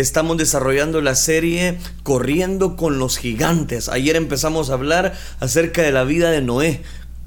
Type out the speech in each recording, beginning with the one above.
estamos desarrollando la serie Corriendo con los gigantes. Ayer empezamos a hablar acerca de la vida de Noé.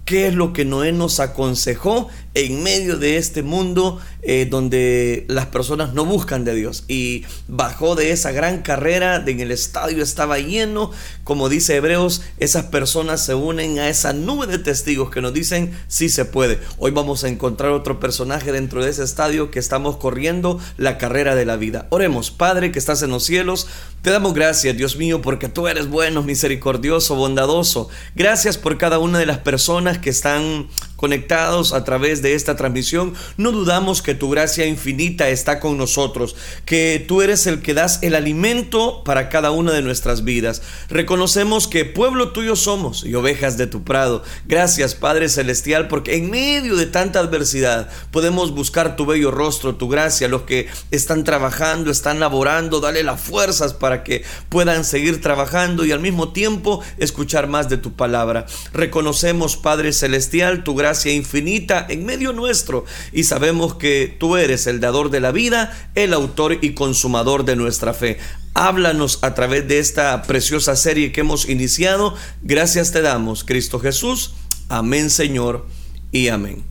¿Qué es lo que Noé nos aconsejó en medio de este mundo eh, donde las personas no buscan de Dios? Y bajó de esa gran carrera, en el estadio estaba lleno, como dice Hebreos, esas personas se unen a esa nube de testigos que nos dicen sí se puede. Hoy vamos a encontrar otro personaje dentro de ese estadio que estamos corriendo la carrera de la vida. Oremos, Padre que estás en los cielos, te damos gracias, Dios mío, porque tú eres bueno, misericordioso, bondadoso. Gracias por cada una de las personas que están conectados a través de esta transmisión, no dudamos que tu gracia infinita está con nosotros, que tú eres el que das el alimento para cada una de nuestras vidas. Reconocemos que pueblo tuyo somos y ovejas de tu prado. Gracias Padre Celestial, porque en medio de tanta adversidad podemos buscar tu bello rostro, tu gracia, los que están trabajando, están laborando, dale las fuerzas para que puedan seguir trabajando y al mismo tiempo escuchar más de tu palabra. Reconocemos Padre Celestial tu gracia infinita en medio nuestro y sabemos que tú eres el dador de la vida, el autor y consumador de nuestra fe. Háblanos a través de esta preciosa serie que hemos iniciado. Gracias te damos, Cristo Jesús. Amén, Señor, y amén.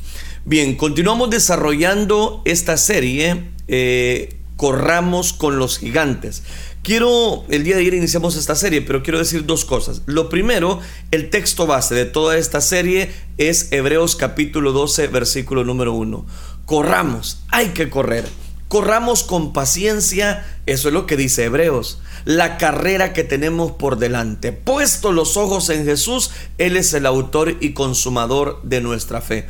Bien, continuamos desarrollando esta serie. Eh, corramos con los gigantes. Quiero, el día de ayer iniciamos esta serie, pero quiero decir dos cosas. Lo primero, el texto base de toda esta serie es Hebreos capítulo 12, versículo número 1. Corramos, hay que correr. Corramos con paciencia, eso es lo que dice Hebreos, la carrera que tenemos por delante. Puesto los ojos en Jesús, Él es el autor y consumador de nuestra fe.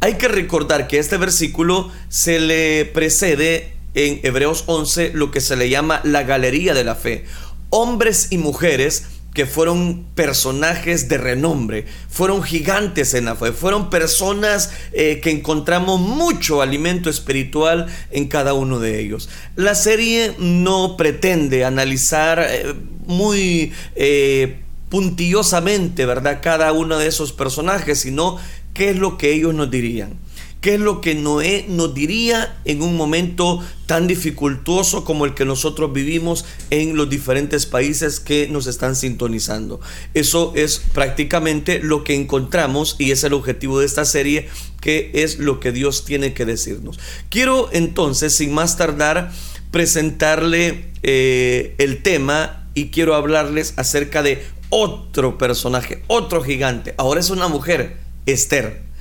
Hay que recordar que este versículo se le precede en Hebreos 11 lo que se le llama la galería de la fe. Hombres y mujeres que fueron personajes de renombre, fueron gigantes en la fe, fueron personas eh, que encontramos mucho alimento espiritual en cada uno de ellos. La serie no pretende analizar eh, muy eh, puntillosamente, ¿verdad?, cada uno de esos personajes, sino qué es lo que ellos nos dirían. ¿Qué es lo que Noé nos diría en un momento tan dificultoso como el que nosotros vivimos en los diferentes países que nos están sintonizando? Eso es prácticamente lo que encontramos y es el objetivo de esta serie, que es lo que Dios tiene que decirnos. Quiero entonces, sin más tardar, presentarle eh, el tema y quiero hablarles acerca de otro personaje, otro gigante. Ahora es una mujer, Esther.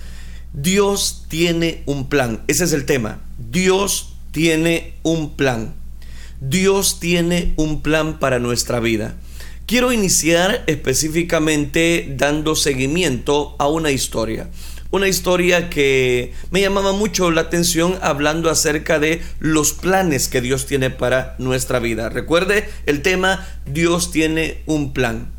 Dios tiene un plan. Ese es el tema. Dios tiene un plan. Dios tiene un plan para nuestra vida. Quiero iniciar específicamente dando seguimiento a una historia. Una historia que me llamaba mucho la atención hablando acerca de los planes que Dios tiene para nuestra vida. Recuerde el tema, Dios tiene un plan.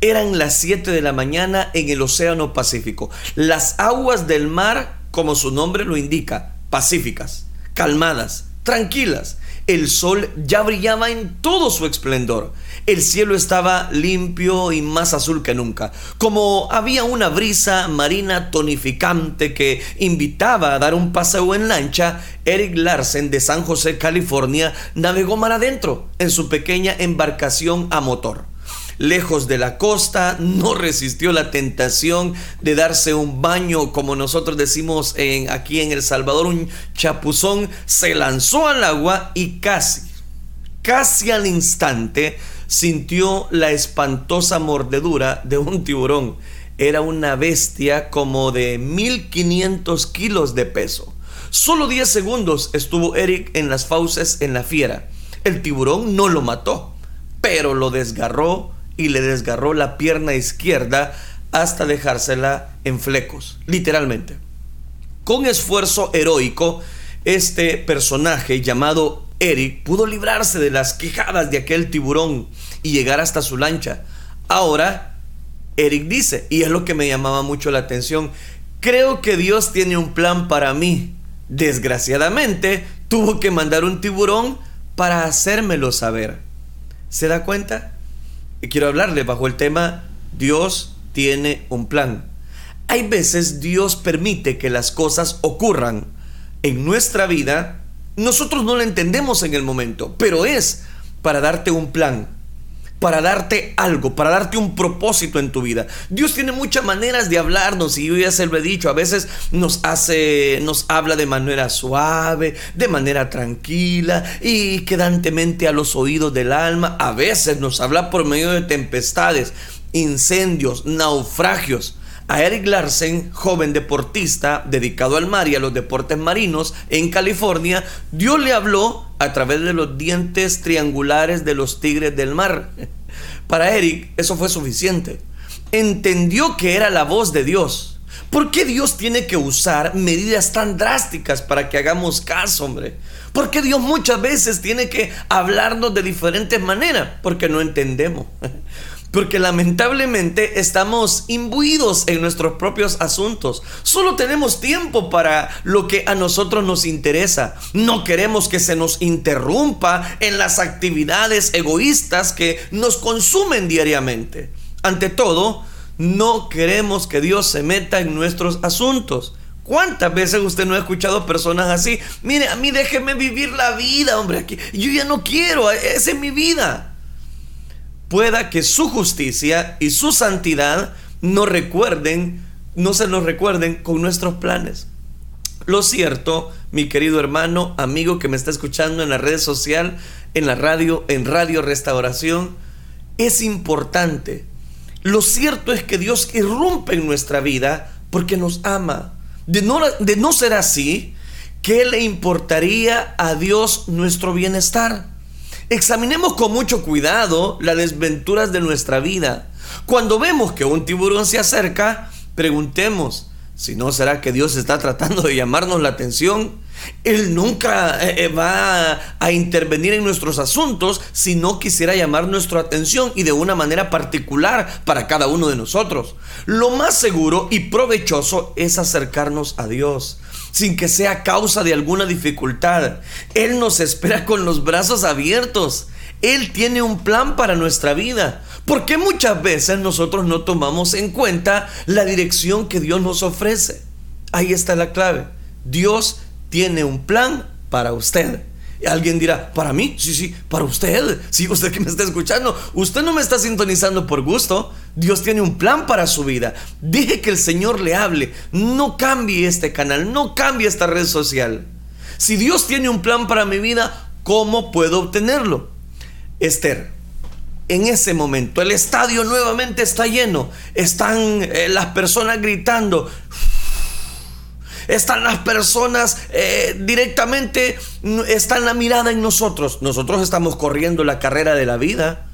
Eran las 7 de la mañana en el Océano Pacífico. Las aguas del mar, como su nombre lo indica, pacíficas, calmadas, tranquilas. El sol ya brillaba en todo su esplendor. El cielo estaba limpio y más azul que nunca. Como había una brisa marina tonificante que invitaba a dar un paseo en lancha, Eric Larsen de San José, California, navegó mar adentro en su pequeña embarcación a motor lejos de la costa, no resistió la tentación de darse un baño, como nosotros decimos en, aquí en El Salvador, un chapuzón, se lanzó al agua y casi, casi al instante, sintió la espantosa mordedura de un tiburón. Era una bestia como de 1500 kilos de peso. Solo 10 segundos estuvo Eric en las fauces en la fiera. El tiburón no lo mató, pero lo desgarró y le desgarró la pierna izquierda hasta dejársela en flecos, literalmente. Con esfuerzo heroico, este personaje llamado Eric pudo librarse de las quejadas de aquel tiburón y llegar hasta su lancha. Ahora, Eric dice, y es lo que me llamaba mucho la atención, creo que Dios tiene un plan para mí. Desgraciadamente, tuvo que mandar un tiburón para hacérmelo saber. ¿Se da cuenta? Quiero hablarle bajo el tema Dios tiene un plan. Hay veces Dios permite que las cosas ocurran en nuestra vida. Nosotros no lo entendemos en el momento, pero es para darte un plan, para darte algo, para darte un propósito en tu vida. Dios tiene muchas maneras de hablarnos y yo ya se lo he dicho, a veces nos hace, nos habla de manera suave, de manera tranquila y quedantemente a los oídos del alma. A veces nos habla por medio de tempestades, incendios, naufragios. A Eric Larsen, joven deportista dedicado al mar y a los deportes marinos en California, Dios le habló a través de los dientes triangulares de los tigres del mar. Para Eric eso fue suficiente. Entendió que era la voz de Dios. ¿Por qué Dios tiene que usar medidas tan drásticas para que hagamos caso, hombre? ¿Por qué Dios muchas veces tiene que hablarnos de diferentes maneras? Porque no entendemos. Porque lamentablemente estamos imbuidos en nuestros propios asuntos. Solo tenemos tiempo para lo que a nosotros nos interesa. No queremos que se nos interrumpa en las actividades egoístas que nos consumen diariamente. Ante todo, no queremos que Dios se meta en nuestros asuntos. ¿Cuántas veces usted no ha escuchado personas así? Mire, a mí déjeme vivir la vida, hombre. Aquí. Yo ya no quiero, esa es mi vida pueda que su justicia y su santidad no recuerden, no se nos recuerden con nuestros planes. Lo cierto, mi querido hermano, amigo que me está escuchando en la red social, en la radio, en Radio Restauración, es importante. Lo cierto es que Dios irrumpe en nuestra vida porque nos ama. De no, de no ser así, ¿qué le importaría a Dios nuestro bienestar? Examinemos con mucho cuidado las desventuras de nuestra vida. Cuando vemos que un tiburón se acerca, preguntemos, si no será que Dios está tratando de llamarnos la atención. Él nunca eh, eh, va a intervenir en nuestros asuntos si no quisiera llamar nuestra atención y de una manera particular para cada uno de nosotros. Lo más seguro y provechoso es acercarnos a Dios sin que sea causa de alguna dificultad. Él nos espera con los brazos abiertos. Él tiene un plan para nuestra vida. ¿Por qué muchas veces nosotros no tomamos en cuenta la dirección que Dios nos ofrece? Ahí está la clave. Dios tiene un plan para usted. Alguien dirá, ¿para mí? Sí, sí, para usted. Sí, usted que me está escuchando. Usted no me está sintonizando por gusto. Dios tiene un plan para su vida. Deje que el Señor le hable. No cambie este canal, no cambie esta red social. Si Dios tiene un plan para mi vida, ¿cómo puedo obtenerlo? Esther, en ese momento el estadio nuevamente está lleno. Están eh, las personas gritando están las personas eh, directamente, está la mirada en nosotros. Nosotros estamos corriendo la carrera de la vida,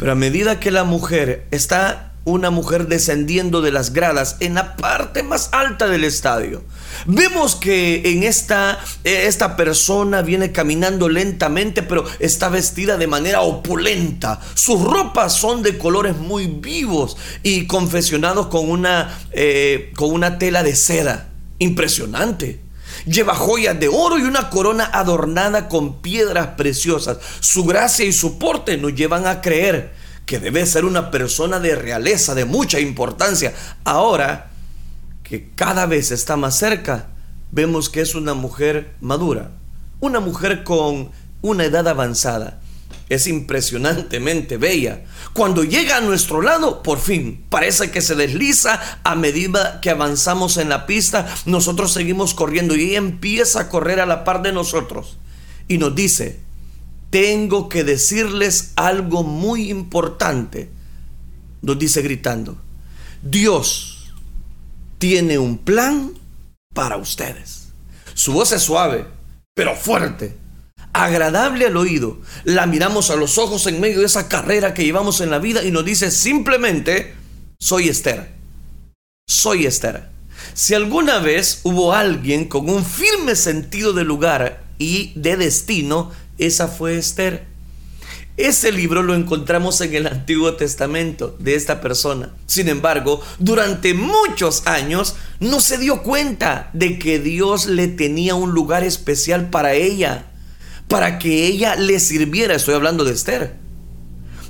pero a medida que la mujer está una mujer descendiendo de las gradas en la parte más alta del estadio. Vemos que en esta, eh, esta persona viene caminando lentamente, pero está vestida de manera opulenta. Sus ropas son de colores muy vivos y confesionados con una, eh, con una tela de seda impresionante. Lleva joyas de oro y una corona adornada con piedras preciosas. Su gracia y su porte nos llevan a creer que debe ser una persona de realeza, de mucha importancia. Ahora que cada vez está más cerca, vemos que es una mujer madura, una mujer con una edad avanzada es impresionantemente bella. Cuando llega a nuestro lado, por fin, parece que se desliza a medida que avanzamos en la pista, nosotros seguimos corriendo y ella empieza a correr a la par de nosotros y nos dice, tengo que decirles algo muy importante. Nos dice gritando, Dios tiene un plan para ustedes. Su voz es suave, pero fuerte agradable al oído. La miramos a los ojos en medio de esa carrera que llevamos en la vida y nos dice simplemente, soy Esther. Soy Esther. Si alguna vez hubo alguien con un firme sentido de lugar y de destino, esa fue Esther. Ese libro lo encontramos en el Antiguo Testamento de esta persona. Sin embargo, durante muchos años no se dio cuenta de que Dios le tenía un lugar especial para ella para que ella le sirviera. Estoy hablando de Esther.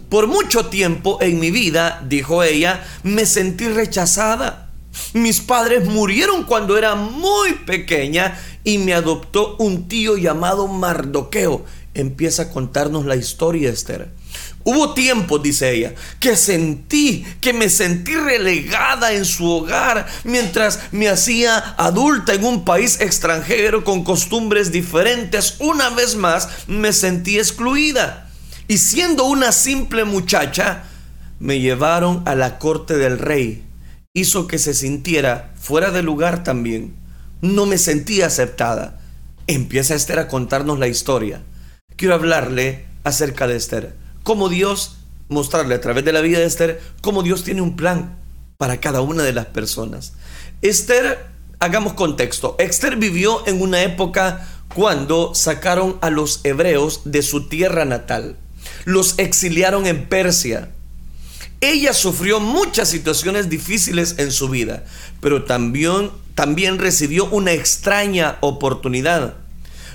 Por mucho tiempo en mi vida, dijo ella, me sentí rechazada. Mis padres murieron cuando era muy pequeña y me adoptó un tío llamado Mardoqueo empieza a contarnos la historia, Esther. Hubo tiempo, dice ella, que sentí, que me sentí relegada en su hogar mientras me hacía adulta en un país extranjero con costumbres diferentes. Una vez más me sentí excluida. Y siendo una simple muchacha, me llevaron a la corte del rey. Hizo que se sintiera fuera de lugar también. No me sentía aceptada. Empieza Esther a contarnos la historia. Quiero hablarle acerca de Esther cómo Dios, mostrarle a través de la vida de Esther, cómo Dios tiene un plan para cada una de las personas. Esther, hagamos contexto, Esther vivió en una época cuando sacaron a los hebreos de su tierra natal, los exiliaron en Persia. Ella sufrió muchas situaciones difíciles en su vida, pero también, también recibió una extraña oportunidad.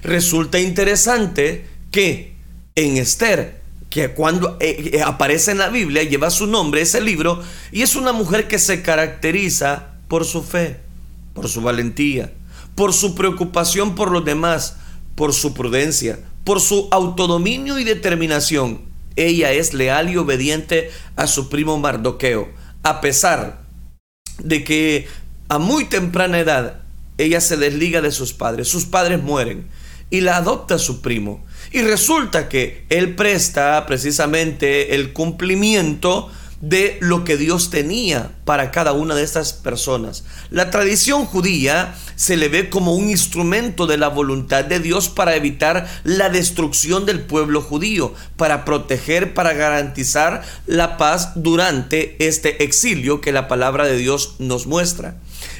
Resulta interesante que en Esther que cuando eh, eh, aparece en la Biblia lleva su nombre, ese libro, y es una mujer que se caracteriza por su fe, por su valentía, por su preocupación por los demás, por su prudencia, por su autodominio y determinación. Ella es leal y obediente a su primo Mardoqueo, a pesar de que a muy temprana edad ella se desliga de sus padres, sus padres mueren y la adopta su primo. Y resulta que él presta precisamente el cumplimiento de lo que Dios tenía para cada una de estas personas. La tradición judía se le ve como un instrumento de la voluntad de Dios para evitar la destrucción del pueblo judío, para proteger, para garantizar la paz durante este exilio que la palabra de Dios nos muestra.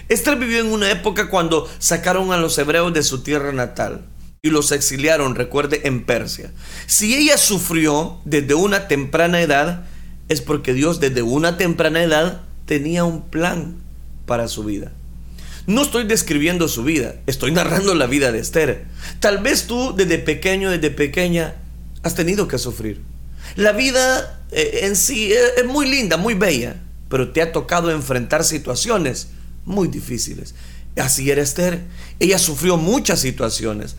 Esther vivió en una época cuando sacaron a los hebreos de su tierra natal y los exiliaron, recuerde, en Persia. Si ella sufrió desde una temprana edad, es porque Dios desde una temprana edad tenía un plan para su vida. No estoy describiendo su vida, estoy narrando la vida de Esther. Tal vez tú desde pequeño, desde pequeña, has tenido que sufrir. La vida eh, en sí es muy linda, muy bella, pero te ha tocado enfrentar situaciones muy difíciles. Así era Esther. Ella sufrió muchas situaciones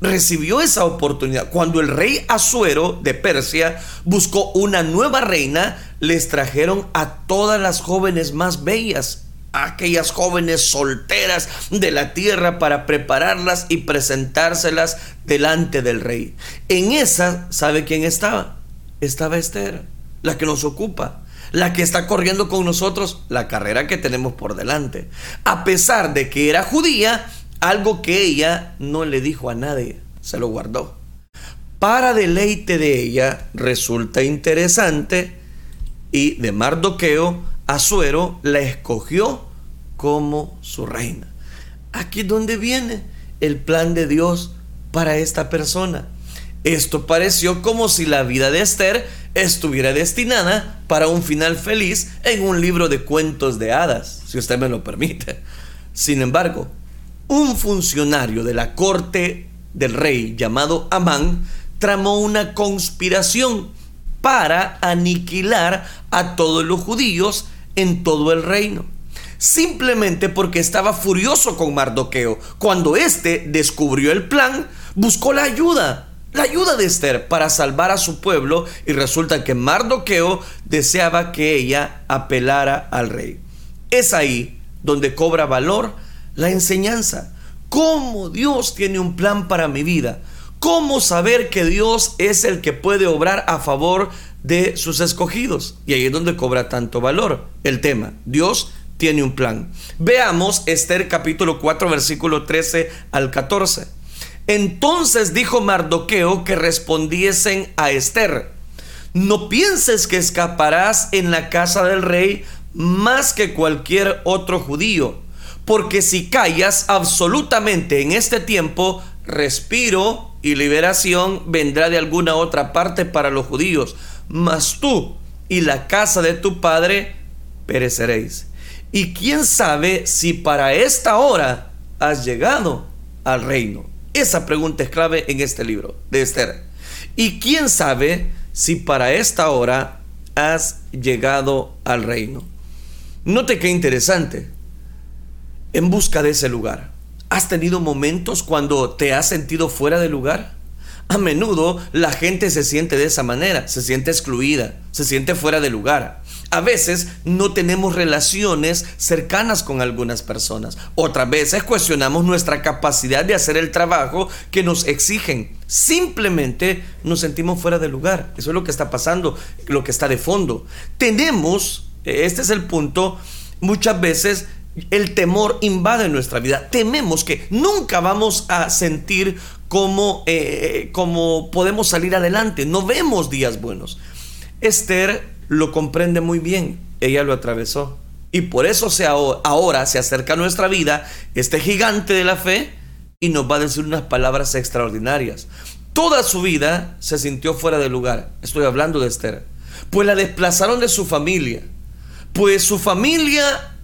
recibió esa oportunidad. Cuando el rey Asuero de Persia buscó una nueva reina, les trajeron a todas las jóvenes más bellas, aquellas jóvenes solteras de la tierra para prepararlas y presentárselas delante del rey. En esa, ¿sabe quién estaba? Estaba Esther, la que nos ocupa la que está corriendo con nosotros la carrera que tenemos por delante. A pesar de que era judía, algo que ella no le dijo a nadie, se lo guardó. Para deleite de ella resulta interesante y de Mardoqueo, Azuero la escogió como su reina. Aquí es donde viene el plan de Dios para esta persona. Esto pareció como si la vida de Esther estuviera destinada para un final feliz en un libro de cuentos de hadas, si usted me lo permite. Sin embargo, un funcionario de la corte del rey llamado Amán tramó una conspiración para aniquilar a todos los judíos en todo el reino. Simplemente porque estaba furioso con Mardoqueo. Cuando éste descubrió el plan, buscó la ayuda, la ayuda de Esther para salvar a su pueblo y resulta que Mardoqueo deseaba que ella apelara al rey. Es ahí donde cobra valor la enseñanza. ¿Cómo Dios tiene un plan para mi vida? ¿Cómo saber que Dios es el que puede obrar a favor de sus escogidos? Y ahí es donde cobra tanto valor el tema. Dios tiene un plan. Veamos Esther capítulo 4 versículo 13 al 14. Entonces dijo Mardoqueo que respondiesen a Esther, no pienses que escaparás en la casa del rey más que cualquier otro judío porque si callas absolutamente en este tiempo, respiro y liberación vendrá de alguna otra parte para los judíos, mas tú y la casa de tu padre pereceréis. Y quién sabe si para esta hora has llegado al reino. Esa pregunta es clave en este libro de Esther. Y quién sabe si para esta hora has llegado al reino. Note qué interesante en busca de ese lugar. ¿Has tenido momentos cuando te has sentido fuera de lugar? A menudo la gente se siente de esa manera, se siente excluida, se siente fuera de lugar. A veces no tenemos relaciones cercanas con algunas personas. Otras veces cuestionamos nuestra capacidad de hacer el trabajo que nos exigen. Simplemente nos sentimos fuera de lugar. Eso es lo que está pasando, lo que está de fondo. Tenemos, este es el punto, muchas veces el temor invade nuestra vida. Tememos que nunca vamos a sentir cómo, eh, cómo podemos salir adelante. No vemos días buenos. Esther lo comprende muy bien. Ella lo atravesó. Y por eso se ahora se acerca a nuestra vida este gigante de la fe y nos va a decir unas palabras extraordinarias. Toda su vida se sintió fuera de lugar. Estoy hablando de Esther. Pues la desplazaron de su familia. Pues su familia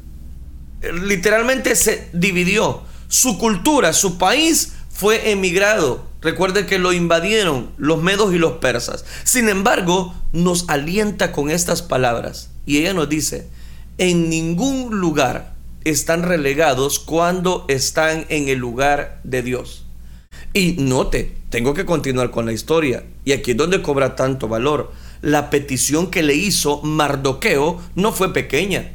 literalmente se dividió. Su cultura, su país fue emigrado. Recuerde que lo invadieron los medos y los persas. Sin embargo, nos alienta con estas palabras. Y ella nos dice, en ningún lugar están relegados cuando están en el lugar de Dios. Y note, tengo que continuar con la historia. Y aquí es donde cobra tanto valor. La petición que le hizo Mardoqueo no fue pequeña.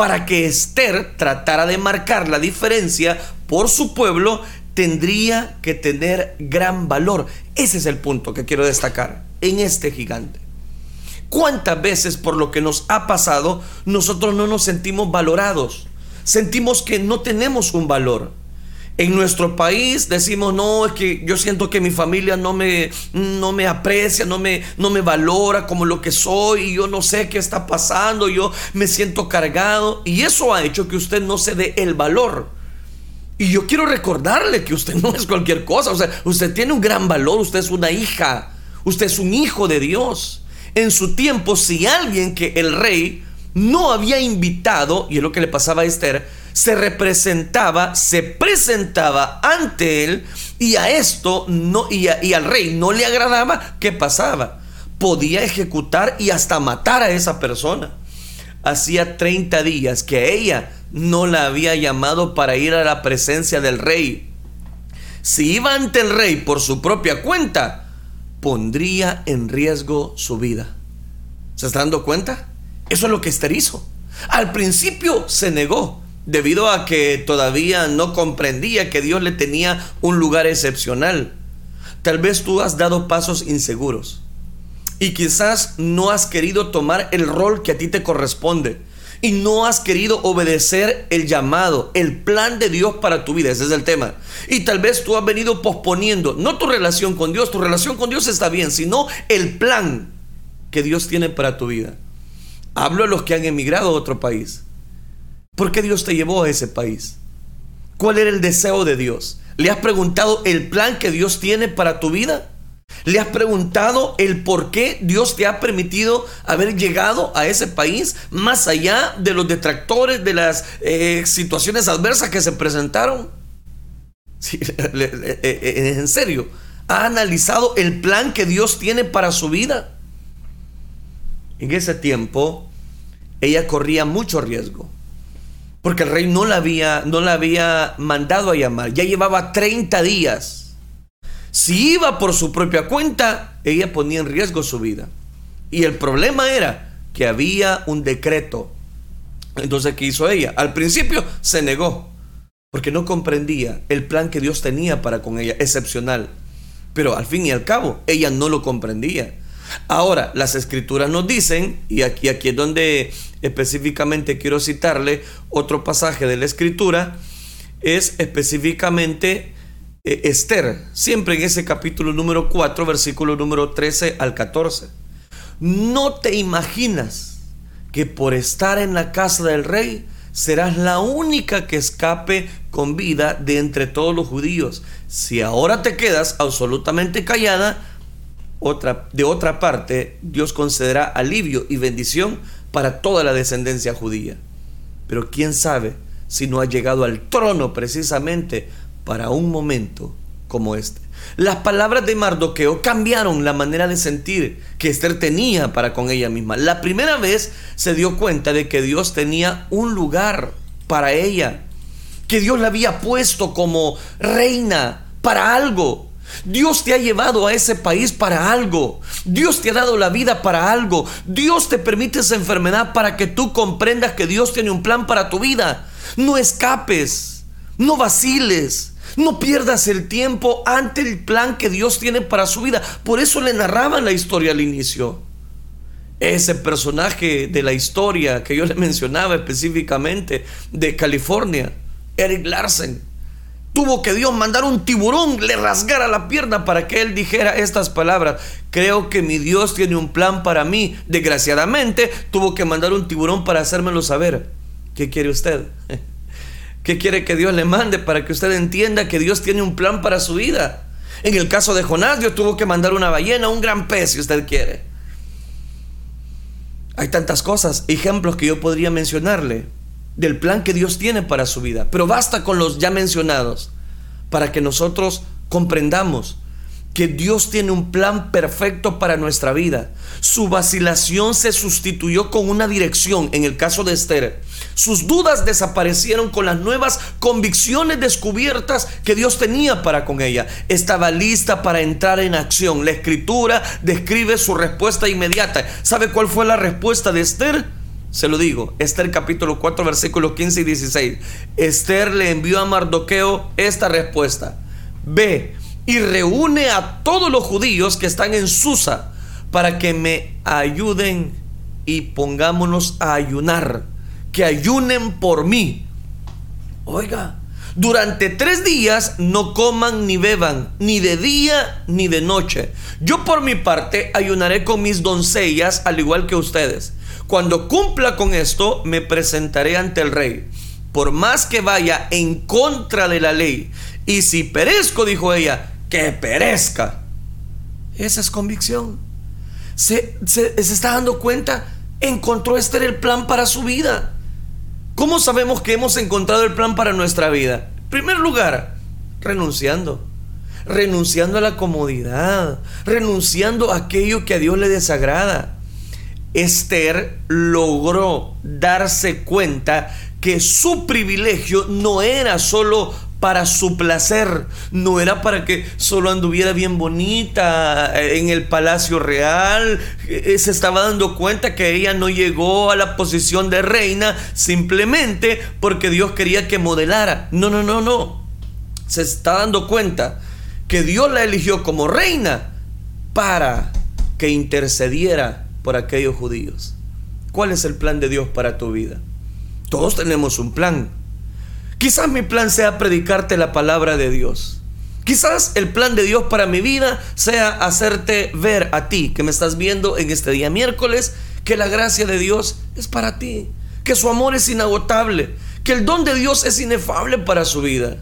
Para que Esther tratara de marcar la diferencia por su pueblo, tendría que tener gran valor. Ese es el punto que quiero destacar en este gigante. ¿Cuántas veces por lo que nos ha pasado nosotros no nos sentimos valorados? Sentimos que no tenemos un valor. En nuestro país decimos, no, es que yo siento que mi familia no me, no me aprecia, no me, no me valora como lo que soy, y yo no sé qué está pasando, yo me siento cargado. Y eso ha hecho que usted no se dé el valor y yo quiero recordarle que usted no es cualquier cosa, o sea, usted tiene un gran valor, usted es una hija, usted es un hijo de Dios. En su tiempo, si alguien que el rey no había invitado, y es lo que le pasaba a Esther, se representaba, se presentaba ante él y a esto no y, al rey no le agradaba, ¿qué pasaba? Podía ejecutar y hasta matar a esa persona. Hacía 30 días que ella no la había llamado para ir a la presencia del rey. Si iba ante el rey por su propia cuenta, pondría en riesgo su vida. ¿Se está dando cuenta? Eso es lo que Esther hizo. Al principio se negó, debido a que todavía no comprendía que Dios le tenía un lugar excepcional. Tal vez tú has dado pasos inseguros y quizás no has querido tomar el rol que a ti te corresponde y no has querido obedecer el llamado, el plan de Dios para tu vida. Ese es el tema. Y tal vez tú has venido posponiendo, no tu relación con Dios, tu relación con Dios está bien, sino el plan que Dios tiene para tu vida. Hablo a los que han emigrado a otro país. ¿Por qué Dios te llevó a ese país? ¿Cuál era el deseo de Dios? ¿Le has preguntado el plan que Dios tiene para tu vida? ¿Le has preguntado el por qué Dios te ha permitido haber llegado a ese país más allá de los detractores, de las eh, situaciones adversas que se presentaron? Eh, eh, en serio, ¿ha analizado el plan que Dios tiene para su vida? En ese tiempo, ella corría mucho riesgo. Porque el rey no la había, no la había mandado a llamar. Ya llevaba 30 días si iba por su propia cuenta, ella ponía en riesgo su vida. Y el problema era que había un decreto. Entonces, ¿qué hizo ella? Al principio se negó, porque no comprendía el plan que Dios tenía para con ella, excepcional. Pero al fin y al cabo, ella no lo comprendía. Ahora, las escrituras nos dicen, y aquí, aquí es donde específicamente quiero citarle otro pasaje de la escritura, es específicamente eh, Esther, siempre en ese capítulo número 4, versículo número 13 al 14. No te imaginas que por estar en la casa del rey serás la única que escape con vida de entre todos los judíos. Si ahora te quedas absolutamente callada, de otra parte, Dios concederá alivio y bendición para toda la descendencia judía. Pero quién sabe si no ha llegado al trono precisamente para un momento como este. Las palabras de Mardoqueo cambiaron la manera de sentir que Esther tenía para con ella misma. La primera vez se dio cuenta de que Dios tenía un lugar para ella, que Dios la había puesto como reina para algo. Dios te ha llevado a ese país para algo. Dios te ha dado la vida para algo. Dios te permite esa enfermedad para que tú comprendas que Dios tiene un plan para tu vida. No escapes, no vaciles, no pierdas el tiempo ante el plan que Dios tiene para su vida. Por eso le narraban la historia al inicio. Ese personaje de la historia que yo le mencionaba específicamente de California, Eric Larsen Tuvo que Dios mandar un tiburón, le rasgara la pierna para que él dijera estas palabras. Creo que mi Dios tiene un plan para mí. Desgraciadamente, tuvo que mandar un tiburón para hacérmelo saber. ¿Qué quiere usted? ¿Qué quiere que Dios le mande para que usted entienda que Dios tiene un plan para su vida? En el caso de Jonás, Dios tuvo que mandar una ballena, un gran pez, si usted quiere. Hay tantas cosas, ejemplos que yo podría mencionarle del plan que Dios tiene para su vida. Pero basta con los ya mencionados para que nosotros comprendamos que Dios tiene un plan perfecto para nuestra vida. Su vacilación se sustituyó con una dirección en el caso de Esther. Sus dudas desaparecieron con las nuevas convicciones descubiertas que Dios tenía para con ella. Estaba lista para entrar en acción. La escritura describe su respuesta inmediata. ¿Sabe cuál fue la respuesta de Esther? Se lo digo, Esther capítulo 4 versículos 15 y 16. Esther le envió a Mardoqueo esta respuesta. Ve y reúne a todos los judíos que están en Susa para que me ayuden y pongámonos a ayunar. Que ayunen por mí. Oiga, durante tres días no coman ni beban, ni de día ni de noche. Yo por mi parte ayunaré con mis doncellas al igual que ustedes. Cuando cumpla con esto, me presentaré ante el rey. Por más que vaya en contra de la ley. Y si perezco, dijo ella, que perezca. Esa es convicción. Se, está dando cuenta, encontró este el plan para su vida. ¿Cómo sabemos que hemos encontrado el plan para nuestra vida? En primer lugar, renunciando. Renunciando a la comodidad. Renunciando a aquello que a Dios le desagrada. Esther logró darse cuenta que su privilegio no era solo para su placer, no era para que solo anduviera bien bonita eh, en el palacio real, eh, se estaba dando cuenta que ella no llegó a la posición de reina simplemente porque Dios quería que modelara. No, no, no, no. Se está dando cuenta que Dios la eligió como reina para que intercediera por aquellos judíos. ¿Cuál es el plan de Dios para tu vida? Todos tenemos un plan. Quizás mi plan sea predicarte la palabra de Dios. Quizás el plan de Dios para mi vida sea hacerte ver a ti que me estás viendo en este día miércoles que la gracia de Dios es para ti, que su amor es inagotable, que el don de Dios es inefable para su vida.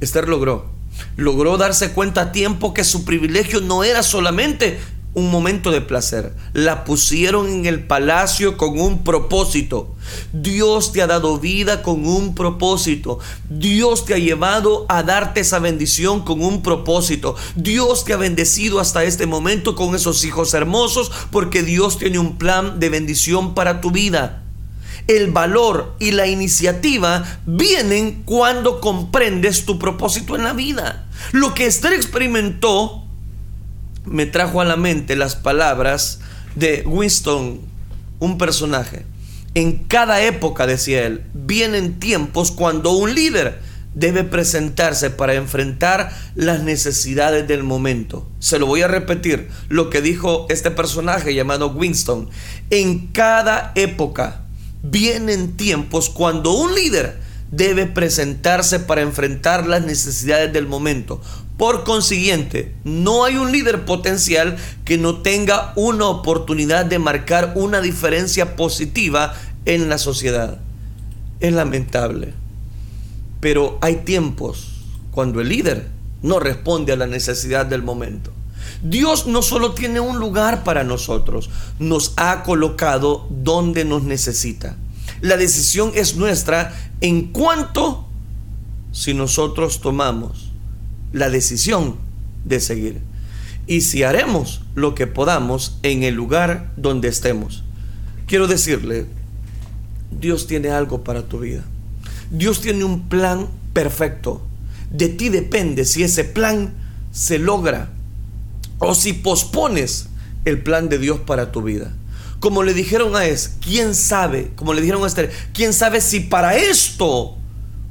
Esther logró, logró darse cuenta a tiempo que su privilegio no era solamente un momento de placer. La pusieron en el palacio con un propósito. Dios te ha dado vida con un propósito. Dios te ha llevado a darte esa bendición con un propósito. Dios te ha bendecido hasta este momento con esos hijos hermosos porque Dios tiene un plan de bendición para tu vida. El valor y la iniciativa vienen cuando comprendes tu propósito en la vida. Lo que Esther experimentó me trajo a la mente las palabras de Winston, un personaje. En cada época, decía él, vienen tiempos cuando un líder debe presentarse para enfrentar las necesidades del momento. Se lo voy a repetir, lo que dijo este personaje llamado Winston. En cada época vienen tiempos cuando un líder debe presentarse para enfrentar las necesidades del momento. Por consiguiente, no hay un líder potencial que no tenga una oportunidad de marcar una diferencia positiva en la sociedad. Es lamentable. Pero hay tiempos cuando el líder no responde a la necesidad del momento. Dios no solo tiene un lugar para nosotros, nos ha colocado donde nos necesita. La decisión es nuestra en cuanto si nosotros tomamos la decisión de seguir. Y si haremos lo que podamos en el lugar donde estemos. Quiero decirle, Dios tiene algo para tu vida. Dios tiene un plan perfecto. De ti depende si ese plan se logra o si pospones el plan de Dios para tu vida. Como le dijeron a Es, ¿quién sabe? Como le dijeron a Esther, ¿quién sabe si para esto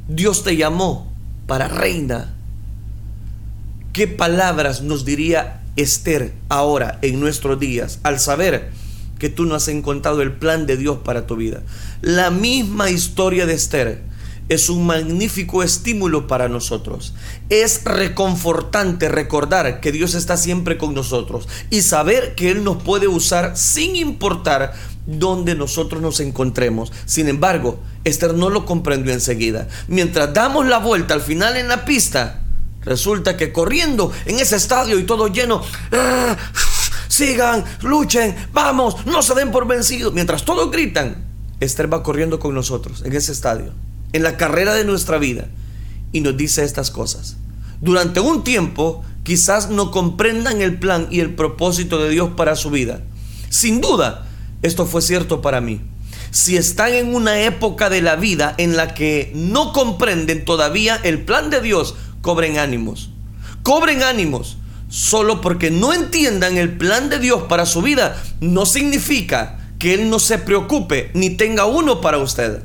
Dios te llamó para reina? ¿Qué palabras nos diría Esther ahora en nuestros días al saber que tú no has encontrado el plan de Dios para tu vida? La misma historia de Esther es un magnífico estímulo para nosotros. Es reconfortante recordar que Dios está siempre con nosotros y saber que Él nos puede usar sin importar dónde nosotros nos encontremos. Sin embargo, Esther no lo comprendió enseguida. Mientras damos la vuelta al final en la pista, resulta que corriendo en ese estadio y todo lleno, ¡ah! sigan, luchen, vamos, no se den por vencidos. Mientras todos gritan, Esther va corriendo con nosotros en ese estadio en la carrera de nuestra vida y nos dice estas cosas. Durante un tiempo quizás no comprendan el plan y el propósito de Dios para su vida. Sin duda, esto fue cierto para mí. Si están en una época de la vida en la que no comprenden todavía el plan de Dios, cobren ánimos. Cobren ánimos. Solo porque no entiendan el plan de Dios para su vida, no significa que Él no se preocupe ni tenga uno para usted.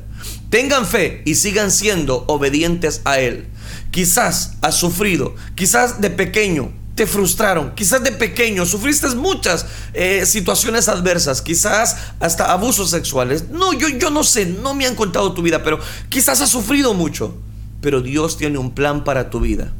Tengan fe y sigan siendo obedientes a Él. Quizás has sufrido, quizás de pequeño te frustraron, quizás de pequeño sufriste muchas eh, situaciones adversas, quizás hasta abusos sexuales. No, yo, yo no sé, no me han contado tu vida, pero quizás has sufrido mucho. Pero Dios tiene un plan para tu vida.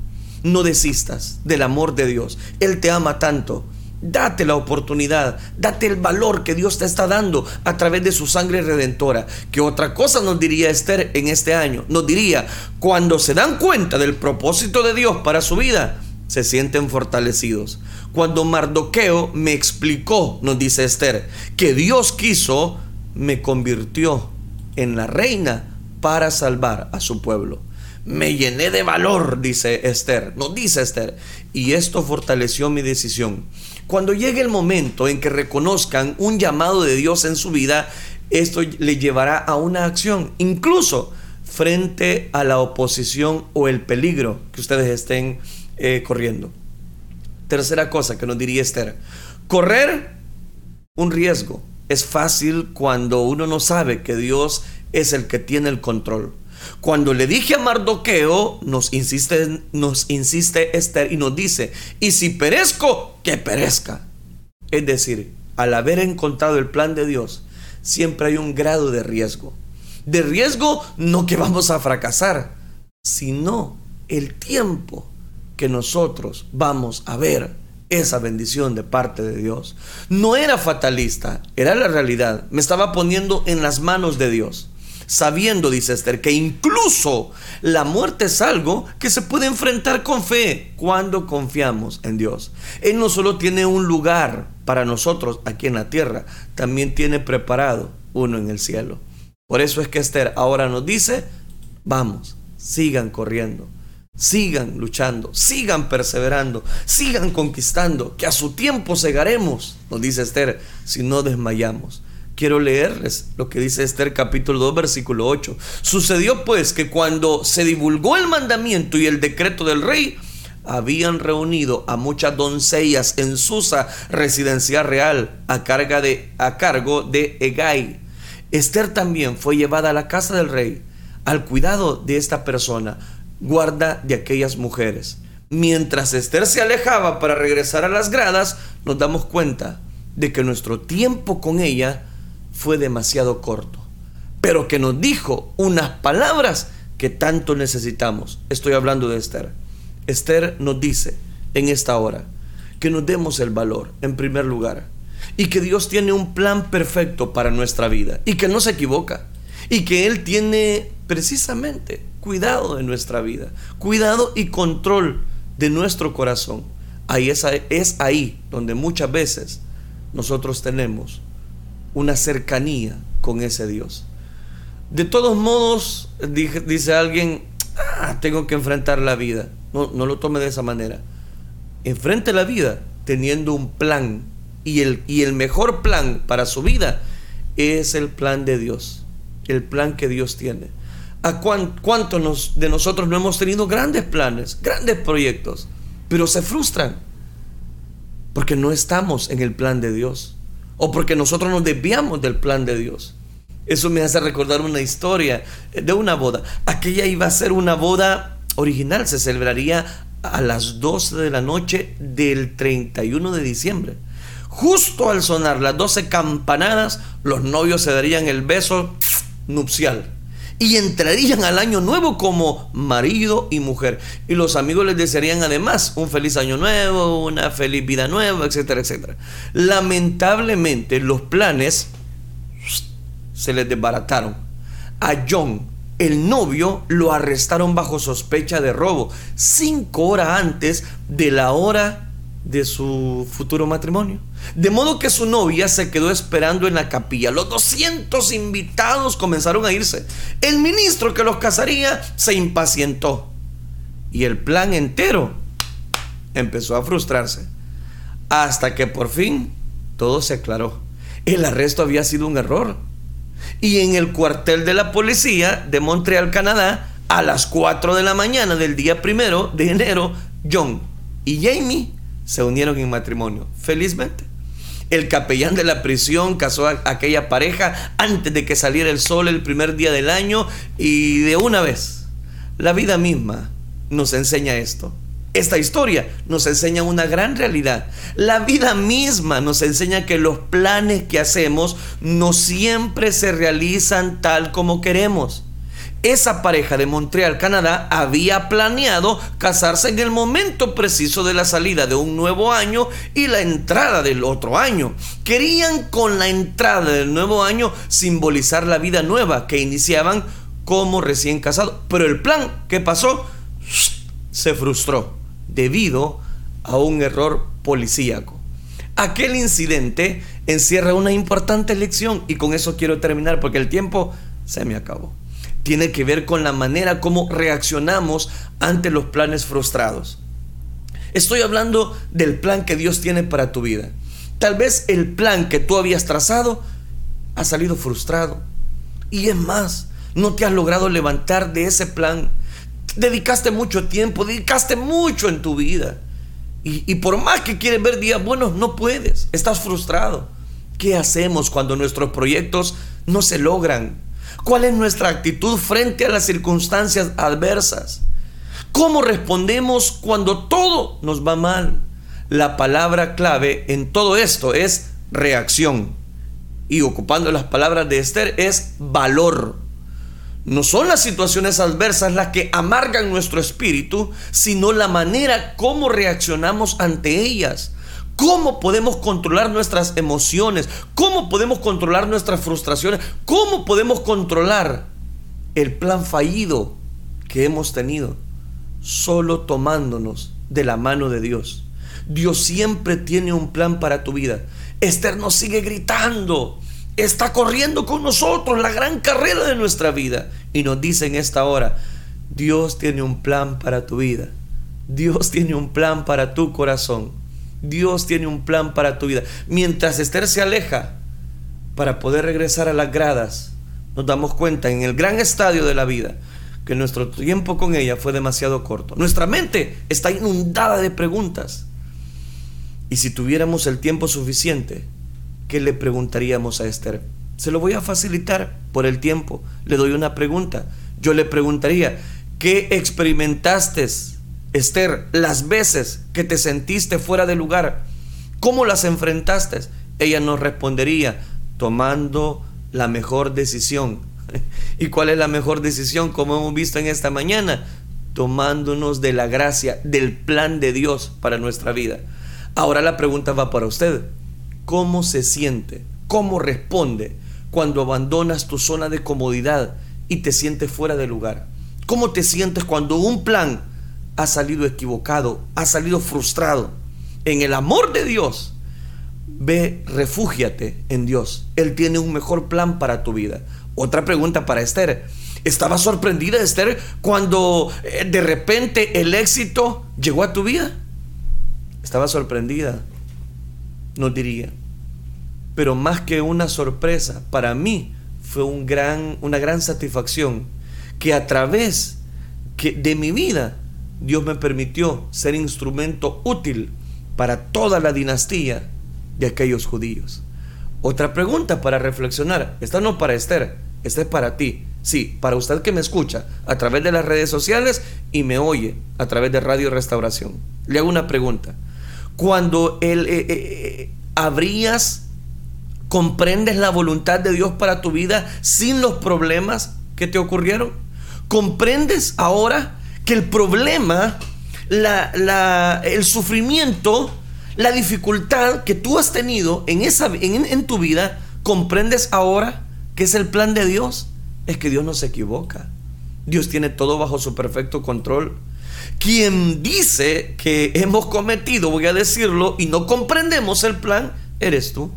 No desistas del amor de Dios. Él te ama tanto Date la oportunidad, date el valor que Dios te está dando a través de su sangre redentora. Que otra cosa nos diría Esther en este año. Nos diría, cuando se dan cuenta del propósito de Dios para su vida, se sienten fortalecidos. Cuando Mardoqueo me explicó, nos dice Esther, que Dios quiso, me convirtió en la reina para salvar a su pueblo. Me llené de valor, dice Esther, nos dice Esther, y esto fortaleció mi decisión. Cuando llegue el momento en que reconozcan un llamado de Dios en su vida, esto le llevará a una acción, incluso frente a la oposición o el peligro que ustedes estén eh, corriendo. Tercera cosa que nos diría Esther, correr un riesgo. Es fácil cuando uno no sabe que Dios es el que tiene el control. Cuando le dije a Mardoqueo, nos insiste, nos insiste Esther y nos dice, y si perezco, que perezca. Es decir, al haber encontrado el plan de Dios, siempre hay un grado de riesgo. De riesgo no que vamos a fracasar, sino el tiempo que nosotros vamos a ver esa bendición de parte de Dios. No era fatalista, era la realidad. Me estaba poniendo en las manos de Dios sabiendo, dice Esther, que incluso la muerte es algo que se puede enfrentar con fe cuando confiamos en Dios. Él no solo tiene un lugar para nosotros aquí en la tierra, también tiene preparado uno en el cielo. Por eso es que Esther ahora nos dice, vamos, sigan corriendo. Sigan luchando, sigan perseverando, sigan conquistando, que a su tiempo segaremos, nos dice Esther, si no desmayamos quiero leerles lo que dice Esther capítulo 2 versículo 8. Sucedió pues que cuando se divulgó el mandamiento y el decreto del rey, habían reunido a muchas doncellas en Susa, residencia real, a, de, a cargo de Egay. Esther también fue llevada a la casa del rey, al cuidado de esta persona, guarda de aquellas mujeres. Mientras Esther se alejaba para regresar a las gradas, nos damos cuenta de que nuestro tiempo con ella fue demasiado corto, pero que nos dijo unas palabras que tanto necesitamos. Estoy hablando de Esther. Esther nos dice en esta hora que nos demos el valor en primer lugar y que Dios tiene un plan perfecto para nuestra vida y que no se equivoca y que Él tiene precisamente cuidado de nuestra vida, cuidado y control de nuestro corazón. Ahí es, es ahí donde muchas veces nosotros tenemos una cercanía con ese Dios. De todos modos, dice alguien, ah, tengo que enfrentar la vida. No, lo tome de esa manera. Enfrente la vida teniendo un plan y el, y el mejor plan para su vida es el plan de Dios, el plan que Dios tiene. ¿A cuántos de nosotros no hemos tenido grandes planes, grandes proyectos? pero se frustran porque no estamos en el plan de Dios o porque nosotros nos desviamos del plan de Dios. Eso me hace recordar una historia de una boda. Aquella iba a ser una boda original, se celebraría a las 12 de la noche del 31 de diciembre. Justo al sonar las 12 campanadas, los novios se darían el beso nupcial y entrarían al año nuevo como marido y mujer. Y los amigos les desearían además un feliz año nuevo, una feliz vida nueva, etcétera, etcétera. Lamentablemente los planes se les desbarataron. A John, el novio, lo arrestaron bajo sospecha de robo cinco horas antes de la hora de su futuro matrimonio. De modo que su novia se quedó esperando en la capilla. Los 200 invitados comenzaron a irse. El ministro que los casaría se impacientó. Y el plan entero empezó a frustrarse. Hasta que por fin todo se aclaró. El arresto había sido un error. Y en el cuartel de la policía de Montreal, Canadá, a las 4 de la mañana del día primero de enero, John y Jamie se unieron en matrimonio. Felizmente. El capellán de la prisión casó a aquella pareja antes de que saliera el sol el primer día del año y de una vez. La vida misma nos enseña esto. Esta historia nos enseña una gran realidad. La vida misma nos enseña que los planes que hacemos no siempre se realizan tal como queremos. Esa pareja de Montreal, Canadá, había planeado casarse en el momento preciso de la salida de un nuevo año y la entrada del otro año. Querían con la entrada del nuevo año simbolizar la vida nueva que iniciaban como recién casados. Pero el plan que pasó se frustró debido a un error policíaco. Aquel incidente encierra una importante lección y con eso quiero terminar porque el tiempo se me acabó tiene que ver con la manera como reaccionamos ante los planes frustrados. Estoy hablando del plan que Dios tiene para tu vida. Tal vez el plan que tú habías trazado ha salido frustrado. Y es más, no te has logrado levantar de ese plan. Dedicaste mucho tiempo, dedicaste mucho en tu vida. Y, y por más que quieres ver días buenos, no puedes. Estás frustrado. ¿Qué hacemos cuando nuestros proyectos no se logran? ¿Cuál es nuestra actitud frente a las circunstancias adversas? ¿Cómo respondemos cuando todo nos va mal? La palabra clave en todo esto es reacción. Y ocupando las palabras de Esther es valor. No son las situaciones adversas las que amargan nuestro espíritu, sino la manera como reaccionamos ante ellas. ¿Cómo podemos controlar nuestras emociones? ¿Cómo podemos controlar nuestras frustraciones? ¿Cómo podemos controlar el plan fallido que hemos tenido? Solo tomándonos de la mano de Dios. Dios siempre tiene un plan para tu vida. Esther nos sigue gritando. Está corriendo con nosotros la gran carrera de nuestra vida. Y nos dice en esta hora, Dios tiene un plan para tu vida. Dios tiene un plan para tu corazón. Dios tiene un plan para tu vida. Mientras Esther se aleja para poder regresar a las gradas, nos damos cuenta en el gran estadio de la vida que nuestro tiempo con ella fue demasiado corto. Nuestra mente está inundada de preguntas. Y si tuviéramos el tiempo suficiente, ¿qué le preguntaríamos a Esther? Se lo voy a facilitar por el tiempo. Le doy una pregunta. Yo le preguntaría, ¿qué experimentaste Esther, las veces que te sentiste fuera de lugar, ¿cómo las enfrentaste? Ella nos respondería, tomando la mejor decisión. ¿Y cuál es la mejor decisión? Como hemos visto en esta mañana, tomándonos de la gracia, del plan de Dios para nuestra vida. Ahora la pregunta va para usted. ¿Cómo se siente? ¿Cómo responde cuando abandonas tu zona de comodidad y te sientes fuera de lugar? ¿Cómo te sientes cuando un plan ha salido equivocado, ha salido frustrado, en el amor de Dios, ve, refúgiate en Dios. Él tiene un mejor plan para tu vida. Otra pregunta para Esther. ¿Estaba sorprendida Esther cuando eh, de repente el éxito llegó a tu vida? Estaba sorprendida, no diría. Pero más que una sorpresa, para mí fue un gran, una gran satisfacción que a través que de mi vida Dios me permitió ser instrumento útil para toda la dinastía de aquellos judíos. Otra pregunta para reflexionar, esta no para Esther, esta es para ti. Sí, para usted que me escucha a través de las redes sociales y me oye a través de Radio Restauración. Le hago una pregunta. Cuando él, eh, eh, eh, comprendes la voluntad de Dios para tu vida sin los problemas que te ocurrieron, comprendes ahora que el problema, la, el sufrimiento, la dificultad que tú has tenido en, esa, en, tu vida, comprendes ahora que es el plan de Dios. Es que Dios no se equivoca. Dios tiene todo bajo su perfecto control. Quien dice que hemos cometido, voy a decirlo, y no comprendemos el plan, eres tú.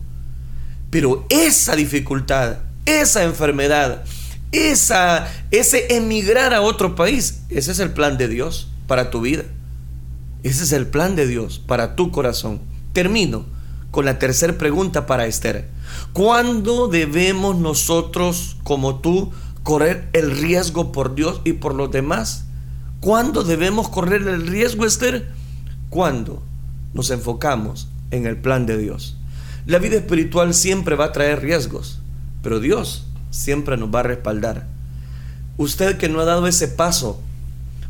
Pero esa dificultad, esa enfermedad, esa, ese emigrar a otro país, ese es el plan de Dios para tu vida. Ese es el plan de Dios para tu corazón. Termino con la tercera pregunta para Esther. ¿Cuándo debemos nosotros, como tú, correr el riesgo por Dios y por los demás? ¿Cuándo debemos correr el riesgo, Esther? Cuando nos enfocamos en el plan de Dios. La vida espiritual siempre va a traer riesgos, pero Dios siempre nos va a respaldar. Usted que no ha dado ese paso,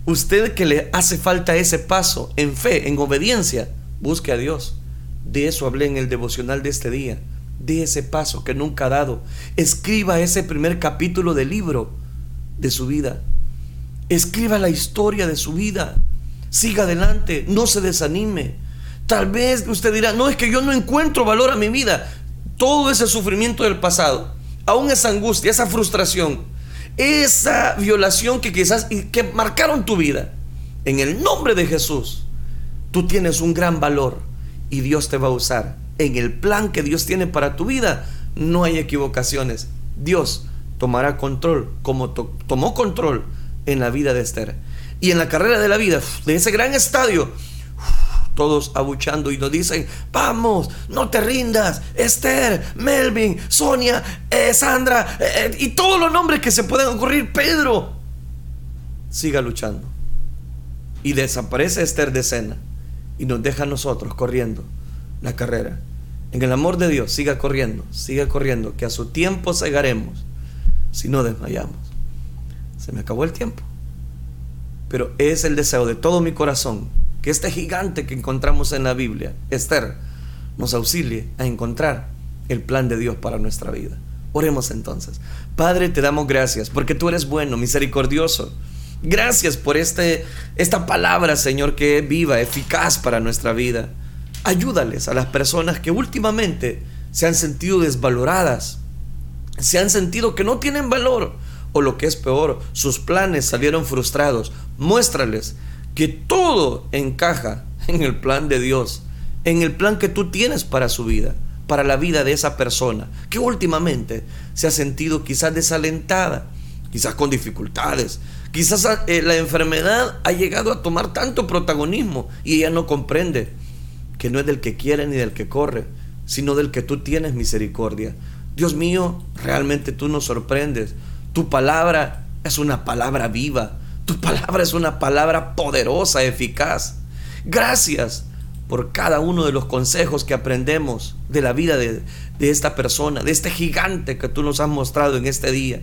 usted que le hace falta ese paso en fe, en obediencia, busque a Dios. De eso hablé en el devocional de este día. De ese paso que nunca ha dado. Escriba ese primer capítulo del libro de su vida. Escriba la historia de su vida. Siga adelante, no se desanime. Tal vez usted dirá, no es que yo no encuentro valor a mi vida. Todo ese sufrimiento del pasado aún esa angustia, esa frustración, esa violación que quizás que marcaron tu vida, en el nombre de Jesús, tú tienes un gran valor y Dios te va a usar. En el plan que Dios tiene para tu vida, no hay equivocaciones. Dios tomará control como tomó control en la vida de Esther. Y en la carrera de la vida, de ese gran estadio, todos abuchando y nos dicen, vamos, no te rindas, Esther, Melvin, Sonia, eh, Sandra, eh, eh, y todos los nombres que se pueden ocurrir, Pedro, siga luchando. Y desaparece Esther de escena y nos deja a nosotros corriendo la carrera. En el amor de Dios, siga corriendo, siga corriendo, que a su tiempo cegaremos si no desmayamos. Se me acabó el tiempo. Pero es el deseo de todo mi corazón que este gigante que encontramos en la Biblia, Esther, nos auxilie a encontrar el plan de Dios para nuestra vida. Oremos entonces. Padre, te damos gracias porque tú eres bueno, misericordioso. Gracias por este, esta palabra, Señor, que es viva, eficaz para nuestra vida. Ayúdales a las personas que últimamente se han sentido desvaloradas, se han sentido que no tienen valor o lo que es peor, sus planes salieron frustrados. Muéstrales que todo encaja en el plan de Dios, en el plan que tú tienes para su vida, para la vida de esa persona, que últimamente se ha sentido quizás desalentada, quizás con dificultades, quizás eh, la enfermedad ha llegado a tomar tanto protagonismo y ella no comprende que no es del que quiere ni del que corre, sino del que tú tienes misericordia. Dios mío, realmente tú nos sorprendes. Tu palabra es una palabra viva, tu palabra es una palabra poderosa, eficaz. Gracias por cada uno de los consejos que aprendemos de la vida de, esta persona, de este gigante que tú nos has mostrado en este día.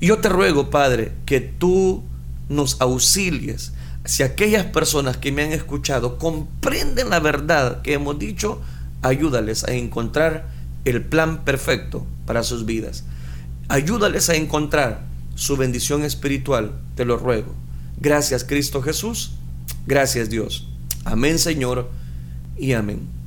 Y yo te ruego, Padre, que tú nos auxilies. Si aquellas personas que me han escuchado comprenden la verdad que hemos dicho, ayúdales a encontrar el plan perfecto para sus vidas. Ayúdales a encontrar su bendición espiritual, te lo ruego. Gracias Cristo Jesús, gracias Dios. Amén Señor y amén.